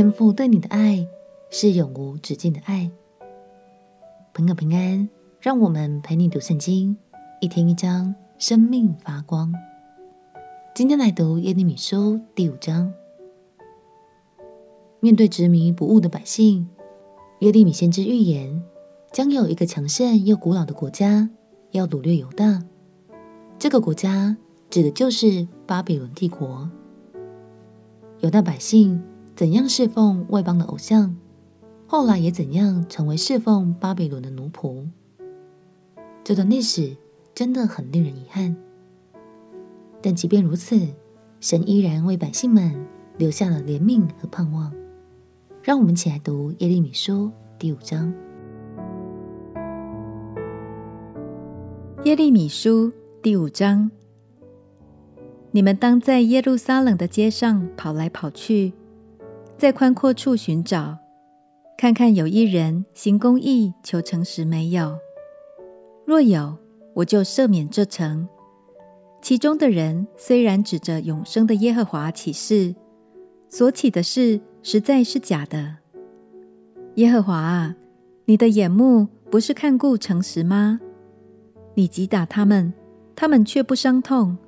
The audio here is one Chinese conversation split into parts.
天父对你的爱是永无止境的爱。朋友平安，让我们陪你读圣经，一天一章，生命发光。今天来读耶利米书第五章。面对执迷不悟的百姓，耶利米先知预言，将有一个强盛又古老的国家要掳掠犹大。这个国家指的就是巴比伦帝国。犹大百姓怎样侍奉外邦的偶像，后来也怎样成为侍奉巴比伦的奴仆。这段历史真的很令人遗憾。但即便如此，神依然为百姓们留下了怜悯和盼望。让我们起来读耶利米书第五章。耶利米书第五章。你们当在耶路撒冷的街上跑来跑去，在宽阔处寻找，看看有一人行公义、求诚实没有？若有，我就赦免这城。其中的人虽然指着永生的耶和华起誓，所起的誓实在是假的。耶和华啊，你的眼目不是看顾诚实吗？你击打他们，他们却不伤痛。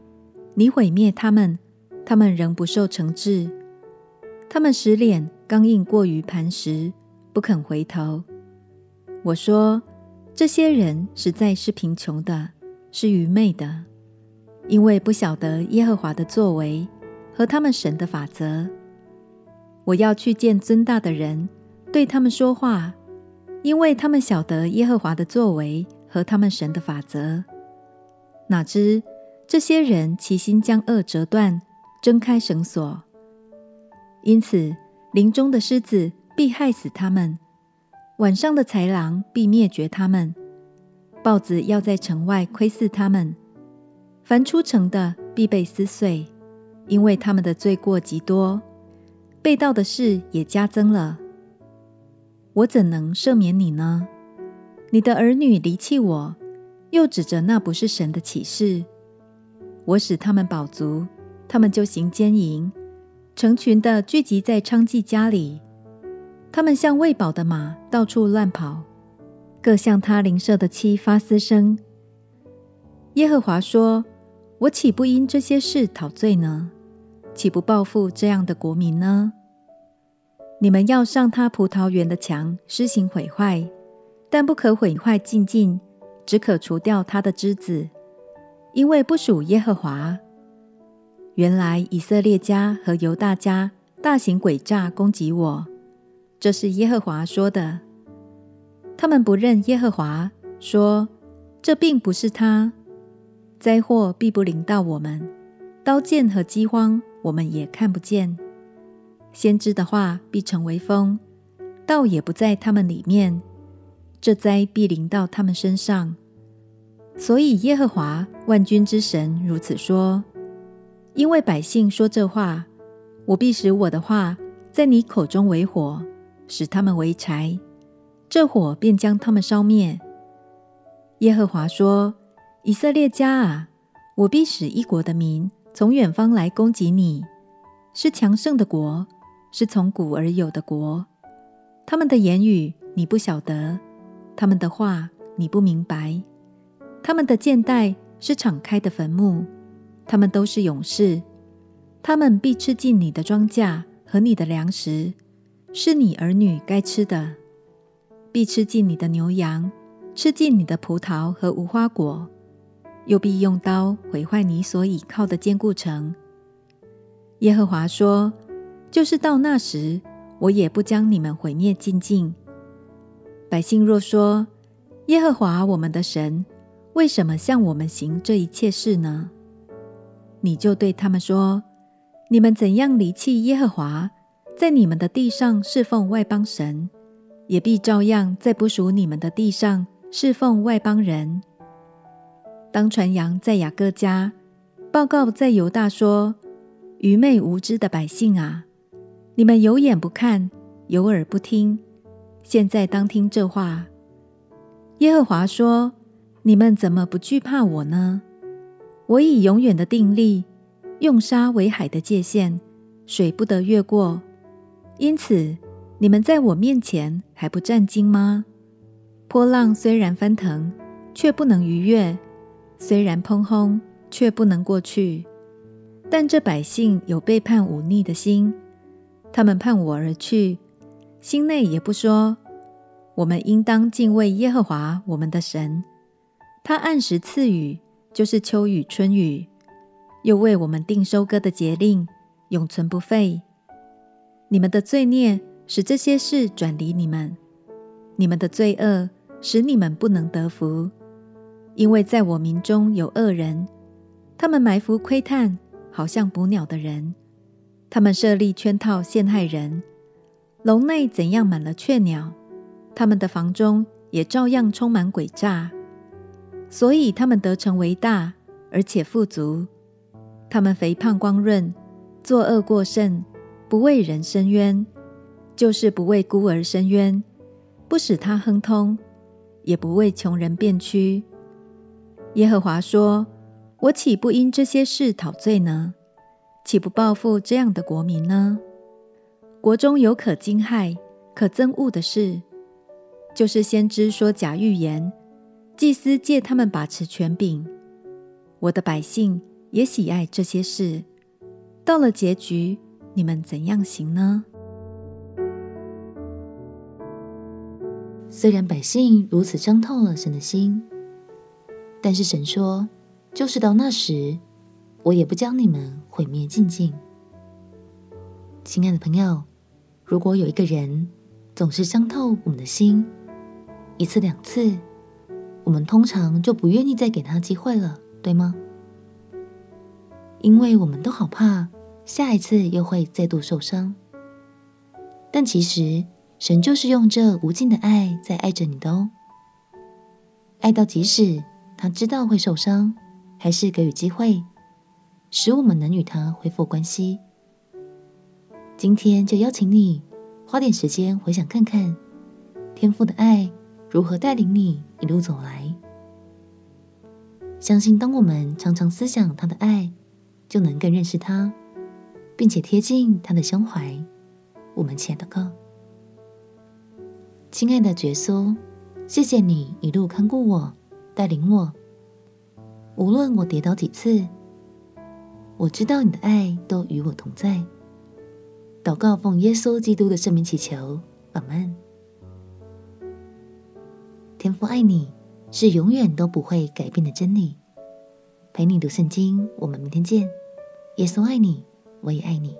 你毁灭他们，他们仍不受惩治。他们使脸刚硬过于磐石，不肯回头。我说，这些人实在是贫穷的，是愚昧的，因为不晓得耶和华的作为和他们神的法则。我要去见尊大的人，对他们说话，因为他们晓得耶和华的作为和他们神的法则。哪知，这些人齐心将轭折断，挣开绳索，因此林中的狮子必害死他们，晚上的豺狼必灭绝他们，豹子要在城外窥伺他们，凡出城的必被撕碎，因为他们的罪过极多，被盗的事也加增了。我怎能赦免你呢？你的儿女离弃我，又指着那不是神的启示。我使他们饱足，他们就行奸淫，成群的聚集在娼妓家里。他们像喂饱的马，到处乱跑，各向他邻舍的妻发私声。耶和华说：“我岂不因这些事讨罪呢？岂不报复这样的国民呢？你们要上他葡萄园的墙施行毁坏，但不可毁坏净尽，只可除掉他的枝子。”因为不属耶和华。原来以色列家和犹大家大行诡诈攻击我，这是耶和华说的。他们不认耶和华，说这并不是他。灾祸必不临到我们，刀剑和饥荒我们也看不见。先知的话必成为风，道也不在他们里面。这灾必临到他们身上。所以耶和华万军之神如此说：因为百姓说这话，我必使我的话在你口中为火，使他们为柴，这火便将他们烧灭。耶和华说：以色列家啊，我必使一国的民从远方来攻击你，是强盛的国，是从古而有的国。他们的言语你不晓得，他们的话你不明白。他们的箭袋是敞开的坟墓，他们都是勇士，他们必吃尽你的庄稼和你的粮食，是你儿女该吃的；必吃尽你的牛羊，吃尽你的葡萄和无花果，又必用刀毁坏你所倚靠的坚固城。耶和华说：就是到那时，我也不将你们毁灭净尽。百姓若说：耶和华我们的神。为什么向我们行这一切事呢？你就对他们说：你们怎样离弃耶和华，在你们的地上侍奉外邦神，也必照样在不属你们的地上侍奉外邦人。当传扬在雅各家，报告在犹大说：愚昧无知的百姓啊，你们有眼不看，有耳不听，现在当听这话。耶和华说。你们怎么不惧怕我呢？我以永远的定例，用沙为海的界限，水不得越过。因此，你们在我面前还不战惊吗？波浪虽然翻腾，却不能逾越；虽然砰轰，却不能过去。但这百姓有背叛忤逆的心，他们叛我而去，心内也不说：我们应当敬畏耶和华我们的神。他按时赐予，就是秋雨春雨，又为我们定收割的节令，永存不废。你们的罪孽使这些事转离你们，你们的罪恶使你们不能得福，因为在我民中有恶人，他们埋伏窥探，好像捕鸟的人；他们设立圈套陷害人，笼内怎样满了雀鸟，他们的房中也照样充满诡诈。所以他们得成为大，而且富足。他们肥胖光润，作恶过甚，不为人伸冤，就是不为孤儿伸冤，不使他亨通，也不为穷人辩屈。耶和华说：“我岂不因这些事讨罪呢？岂不报复这样的国民呢？国中有可惊骇、可憎恶的事，就是先知说假预言。”祭司借他们把持权柄，我的百姓也喜爱这些事。到了结局，你们怎样行呢？虽然百姓如此伤透了神的心，但是神说，就是到那时，我也不将你们毁灭净尽。亲爱的朋友，如果有一个人总是伤透我们的心，一次两次。我们通常就不愿意再给他机会了，对吗？因为我们都好怕下一次又会再度受伤。但其实神就是用这无尽的爱在爱着你的哦，爱到即使他知道会受伤，还是给予机会，使我们能与他恢复关系。今天就邀请你花点时间回想看看天父的爱。如何带领你一路走来？相信当我们常常思想他的爱，就能更认识他，并且贴近他的胸怀。我们亲爱的哥，亲爱的耶稣，谢谢你一路看顾我，带领我。无论我跌倒几次，我知道你的爱都与我同在。祷告奉耶稣基督的圣名祈求，阿门。天父爱你，是永远都不会改变的真理。陪你读圣经，我们明天见。耶稣爱你，我也爱你。